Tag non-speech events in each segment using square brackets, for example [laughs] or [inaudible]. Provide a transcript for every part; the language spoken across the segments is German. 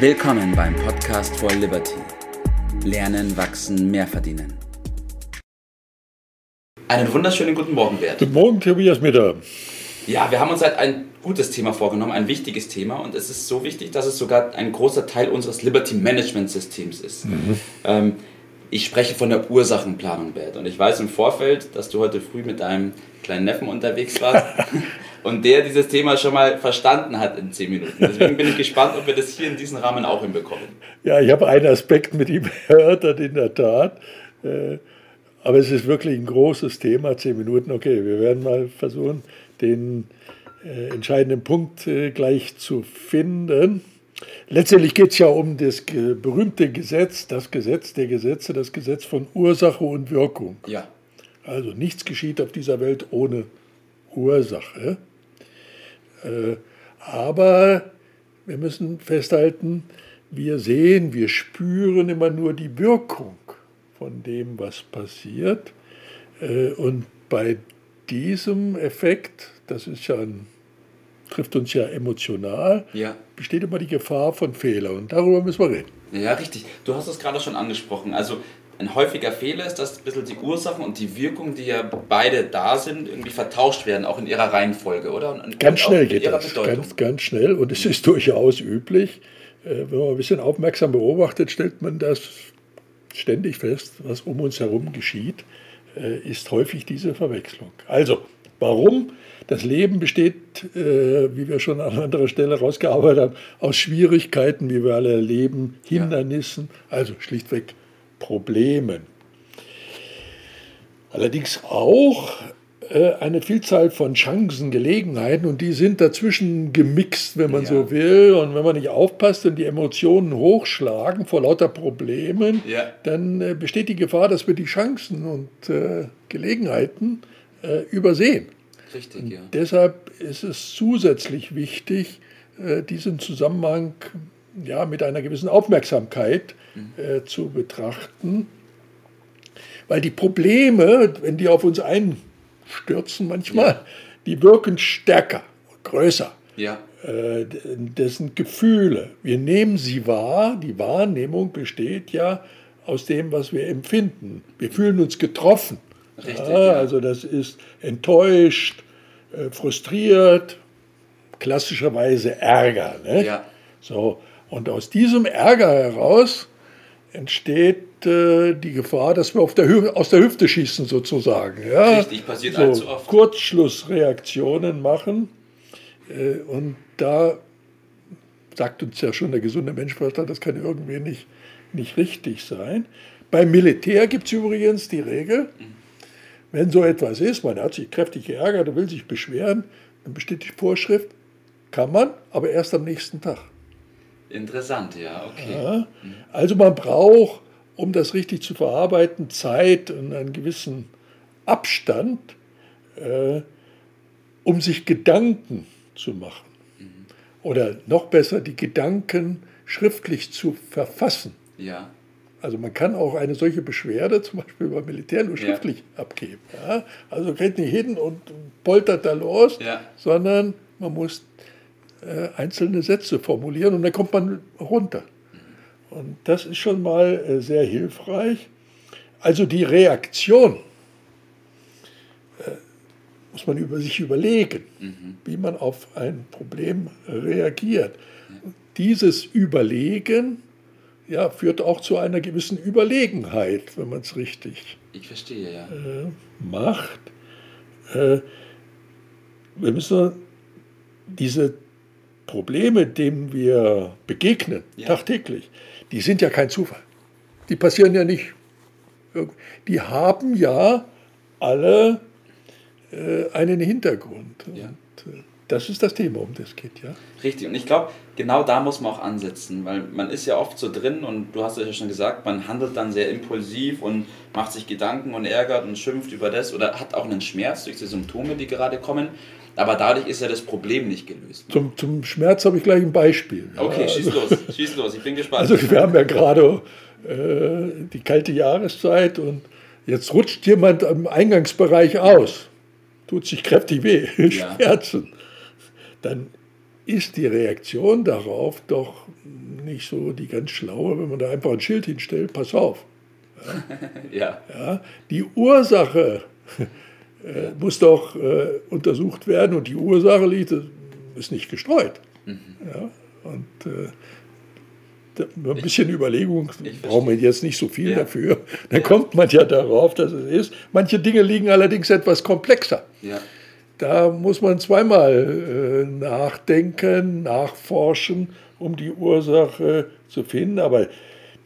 Willkommen beim Podcast for Liberty. Lernen, wachsen, mehr verdienen. Einen wunderschönen guten Morgen, Bert. Guten Morgen, Tobias Mitter. Ja, wir haben uns halt ein gutes Thema vorgenommen, ein wichtiges Thema und es ist so wichtig, dass es sogar ein großer Teil unseres Liberty Management Systems ist. Mhm. Ähm, ich spreche von der Ursachenplanung, Bert. Und ich weiß im Vorfeld, dass du heute früh mit deinem kleinen Neffen unterwegs warst [laughs] und der dieses Thema schon mal verstanden hat in zehn Minuten. Deswegen bin ich gespannt, ob wir das hier in diesem Rahmen auch hinbekommen. Ja, ich habe einen Aspekt mit ihm erörtert, in der Tat. Äh, aber es ist wirklich ein großes Thema, zehn Minuten. Okay, wir werden mal versuchen, den äh, entscheidenden Punkt äh, gleich zu finden. Letztendlich geht es ja um das berühmte Gesetz, das Gesetz der Gesetze, das Gesetz von Ursache und Wirkung. Ja. Also nichts geschieht auf dieser Welt ohne Ursache. Äh, aber wir müssen festhalten, wir sehen, wir spüren immer nur die Wirkung von dem, was passiert. Äh, und bei diesem Effekt, das ist ja ein, trifft uns ja emotional, ja. besteht immer die Gefahr von Fehlern. Und darüber müssen wir reden. Ja, richtig. Du hast es gerade schon angesprochen. Also ein häufiger Fehler ist, dass ein bisschen die Ursachen und die Wirkung, die ja beide da sind, irgendwie vertauscht werden, auch in ihrer Reihenfolge, oder? Und ganz schnell geht das. Ganz, ganz schnell. Und es ist durchaus üblich. Äh, wenn man ein bisschen aufmerksam beobachtet, stellt man das ständig fest, was um uns herum geschieht, äh, ist häufig diese Verwechslung. Also, warum? Das Leben besteht, äh, wie wir schon an anderer Stelle rausgearbeitet haben, aus Schwierigkeiten, wie wir alle erleben, Hindernissen, also schlichtweg Problemen. Allerdings auch äh, eine Vielzahl von Chancen, Gelegenheiten und die sind dazwischen gemixt, wenn man ja. so will. Und wenn man nicht aufpasst und die Emotionen hochschlagen vor lauter Problemen, ja. dann äh, besteht die Gefahr, dass wir die Chancen und äh, Gelegenheiten äh, übersehen. Richtig, ja. Deshalb ist es zusätzlich wichtig, äh, diesen Zusammenhang ja, mit einer gewissen Aufmerksamkeit äh, zu betrachten. Weil die Probleme, wenn die auf uns einstürzen manchmal, ja. die wirken stärker, größer. Ja. Äh, das sind Gefühle. Wir nehmen sie wahr. Die Wahrnehmung besteht ja aus dem, was wir empfinden. Wir fühlen uns getroffen. Richtig, ja, ja. Also das ist enttäuscht, äh, frustriert, klassischerweise Ärger. Ne? Ja. So, und aus diesem Ärger heraus entsteht äh, die Gefahr, dass wir der aus der Hüfte schießen sozusagen. Ja? Richtig, passiert so allzu oft. Kurzschlussreaktionen machen. Äh, und da sagt uns ja schon der gesunde Menschenverstand, das kann irgendwie nicht, nicht richtig sein. Beim Militär gibt es übrigens die Regel, wenn so etwas ist, man hat sich kräftig geärgert und will sich beschweren, dann besteht die Vorschrift, kann man, aber erst am nächsten Tag. Interessant, ja, okay. Ja, also man braucht, um das richtig zu verarbeiten, Zeit und einen gewissen Abstand, äh, um sich Gedanken zu machen. Mhm. Oder noch besser, die Gedanken schriftlich zu verfassen. Ja. Also man kann auch eine solche Beschwerde, zum Beispiel beim Militär, nur schriftlich ja. abgeben. Ja? Also geht nicht hin und poltert da los, ja. sondern man muss äh, einzelne Sätze formulieren und dann kommt man runter. Und das ist schon mal äh, sehr hilfreich. Also die Reaktion äh, muss man über sich überlegen, mhm. wie man auf ein Problem reagiert. Dieses Überlegen ja, führt auch zu einer gewissen Überlegenheit, wenn man es richtig ich verstehe, ja. Macht. Wir müssen diese Probleme, denen wir begegnen, ja. tagtäglich, die sind ja kein Zufall. Die passieren ja nicht. Die haben ja alle äh, einen Hintergrund. Ja. Und, äh, das ist das Thema, um das geht, ja. Richtig. Und ich glaube, genau da muss man auch ansetzen, weil man ist ja oft so drin und du hast es ja schon gesagt, man handelt dann sehr impulsiv und macht sich Gedanken und ärgert und schimpft über das oder hat auch einen Schmerz durch die Symptome, die gerade kommen. Aber dadurch ist ja das Problem nicht gelöst. Zum, zum Schmerz habe ich gleich ein Beispiel. Okay, ja, schieß also, los, schieß los, ich bin gespannt. Also wir haben ja gerade äh, die kalte Jahreszeit und jetzt rutscht jemand am Eingangsbereich aus, tut sich kräftig weh, [laughs] Schmerzen. Dann ist die Reaktion darauf doch nicht so die ganz schlaue, wenn man da einfach ein Schild hinstellt, pass auf. Ja. [laughs] Ja, ja, die Ursache äh, muss doch äh, untersucht werden und die Ursache liegt, ist nicht gestreut. Ja, und äh, ein bisschen Überlegung ich brauchen wir jetzt nicht so viel Ja. dafür. [laughs] Dann kommt man ja darauf, dass es ist. Manche Dinge liegen allerdings etwas komplexer. Ja. Da muss man zweimal äh, nachdenken, nachforschen, um die Ursache zu finden. Aber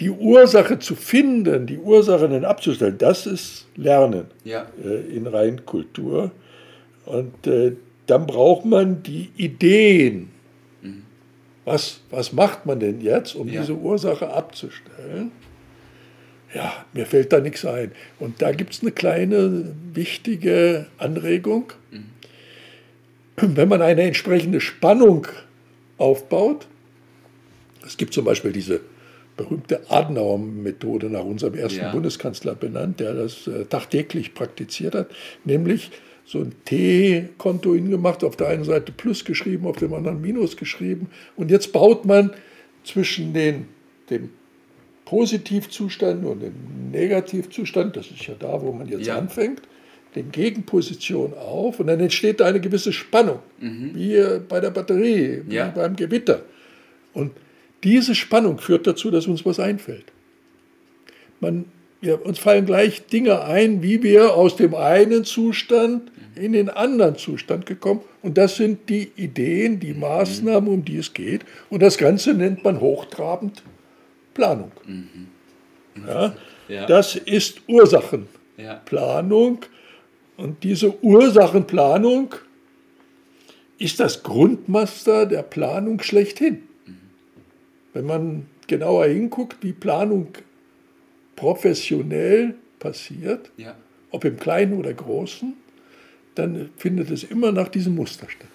die Ursache zu finden, die Ursache dann abzustellen, das ist Lernen Ja. äh, in Reinkultur. Und äh, dann braucht man die Ideen. Was, was macht man denn jetzt, um Ja. diese Ursache abzustellen? Ja, mir fällt da nichts ein. Und da gibt es eine kleine wichtige Anregung. Wenn man eine entsprechende Spannung aufbaut, es gibt zum Beispiel diese berühmte Adenauer-Methode nach unserem ersten Ja. Bundeskanzler benannt, der das äh, tagtäglich praktiziert hat, nämlich so ein T-Konto hingemacht, auf der einen Seite Plus geschrieben, auf dem anderen Minus geschrieben. Und jetzt baut man zwischen den, dem Positivzustand und dem Negativzustand, das ist ja da, wo man jetzt Ja. anfängt, den Gegenposition auf und dann entsteht da eine gewisse Spannung, wie äh, bei der Batterie, wie Ja. beim Gewitter. Und diese Spannung führt dazu, dass uns was einfällt. Man, ja, uns fallen gleich Dinge ein, wie wir aus dem einen Zustand in den anderen Zustand gekommen. Und das sind die Ideen, die Maßnahmen, um die es geht. Und das Ganze nennt man hochtrabend Planung. Ja, Ja. Das ist Ursachenplanung. Ja. Und diese Ursachenplanung ist das Grundmaster der Planung schlechthin. Wenn man genauer hinguckt, wie Planung professionell passiert, Ja. ob im Kleinen oder Großen, dann findet es immer nach diesem Muster statt.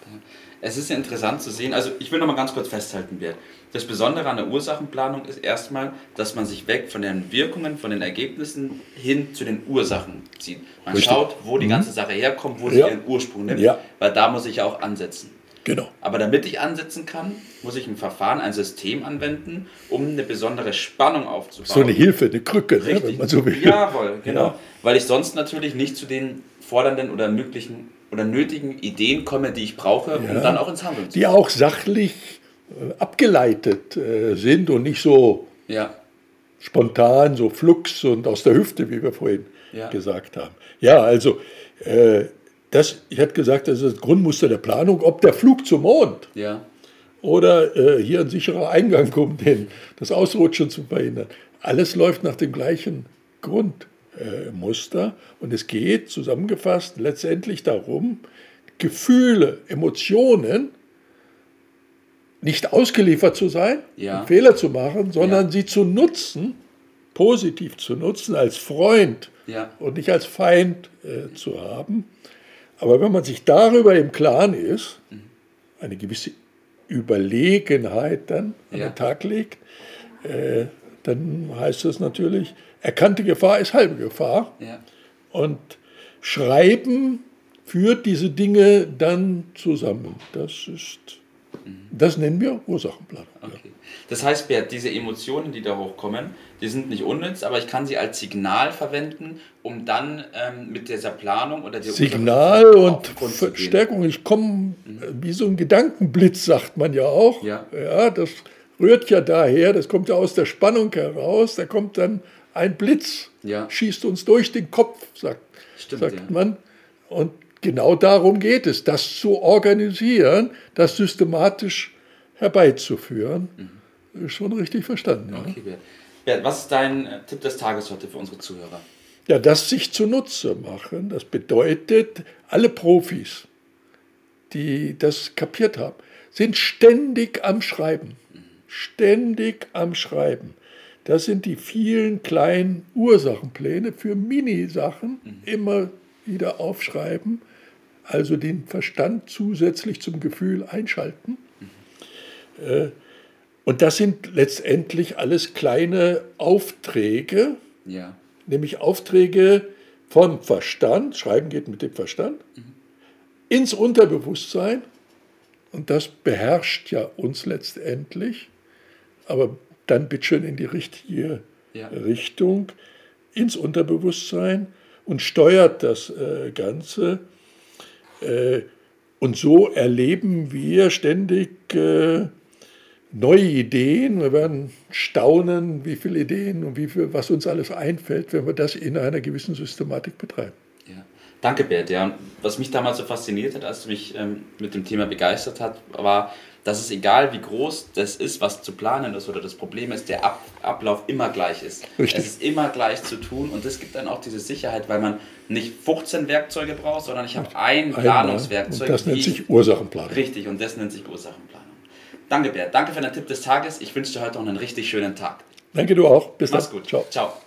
Es ist ja interessant zu sehen, also ich will noch mal ganz kurz festhalten, Bert. Das Besondere an der Ursachenplanung ist erstmal, dass man sich weg von den Wirkungen, von den Ergebnissen hin zu den Ursachen zieht. Man Richtig. Mhm. schaut, wo die ganze Sache herkommt, wo sie Ja. ihren Ursprung nimmt, Ja. weil da muss ich ja auch ansetzen. Genau. Aber damit ich ansetzen kann, muss ich ein Verfahren, ein System anwenden, um eine besondere Spannung aufzubauen. So eine Hilfe, eine Krücke, ne, wenn Richtig. man so will. Jawohl, [laughs] genau. Ja. Weil ich sonst natürlich nicht zu den fordernden oder möglichen oder nötigen Ideen komme, die ich brauche, um Ja. dann auch ins Handeln zu Die auch sachlich äh, abgeleitet äh, sind und nicht so Ja, spontan, so flux und aus der Hüfte, wie wir vorhin Ja. gesagt haben. Ja, also äh, das, ich hatte gesagt, das ist das Grundmuster der Planung, ob der Flug zum Mond ja, oder äh, hier ein sicherer Eingang, um den, das Ausrutschen zu verhindern. Alles läuft nach dem gleichen Grundmuster. Äh, und es geht zusammengefasst letztendlich darum, Gefühle, Emotionen nicht ausgeliefert zu sein, Ja. Fehler zu machen, sondern Ja. sie zu nutzen, positiv zu nutzen, als Freund ja, und nicht als Feind äh, zu haben. Aber wenn man sich darüber im Klaren ist, eine gewisse Überlegenheit dann an Ja. den Tag legt, äh, dann heißt das natürlich, erkannte Gefahr ist halbe Gefahr. ja. Und Schreiben führt diese Dinge dann zusammen. Das ist, das nennen wir Ursachenplanung. Okay. Das heißt, Bert, diese Emotionen, die da hochkommen, die sind nicht unnütz, aber ich kann sie als Signal verwenden, um dann ähm, mit dieser Planung oder der Signal und. Verstärkung. Ich komme wie so ein Gedankenblitz, sagt man ja auch. Ja. ja, das rührt ja daher, das kommt ja aus der Spannung heraus. Da kommt dann ein Blitz, Ja. schießt uns durch den Kopf, sagt, Stimmt, sagt ja. man. Und genau darum geht es, das zu organisieren, das systematisch herbeizuführen. Ist Schon richtig verstanden. Ja. Okay, Bert. Was ist dein äh, Tipp des Tages heute für unsere Zuhörer? Ja, das sich zunutze machen, das bedeutet, alle Profis, die das kapiert haben, sind ständig am Schreiben. Ständig am Schreiben. Das sind die vielen kleinen Ursachenpläne für Minisachen, immer wieder aufschreiben, also den Verstand zusätzlich zum Gefühl einschalten. Äh, Und das sind letztendlich alles kleine Aufträge, Ja, nämlich Aufträge vom Verstand, Schreiben geht mit dem Verstand, ins Unterbewusstsein und das beherrscht ja uns letztendlich. aber dann bitte schön in die richtige ja. Richtung, ins Unterbewusstsein und steuert das äh, Ganze. Äh, und so erleben wir ständig äh, neue Ideen. Wir werden staunen, wie viele Ideen und wie viel, was uns alles einfällt, wenn wir das in einer gewissen Systematik betreiben. Danke, Bert. Ja, was mich damals so fasziniert hat, als du mich ähm, mit dem Thema begeistert hat, war, dass es egal wie groß das ist, was zu planen ist oder das Problem ist, der Ab Ablauf immer gleich ist. Richtig. Es ist immer gleich zu tun und das gibt dann auch diese Sicherheit, weil man nicht 15 Werkzeuge braucht, sondern ich habe ein Planungswerkzeug. Und das nennt sich Ursachenplanung. Richtig, und das nennt sich Ursachenplanung. Danke, Bert. Danke für den Tipp des Tages. Ich wünsche dir heute noch einen richtig schönen Tag. Danke, du auch. Bis Mach's dann. gut. Ciao. Ciao.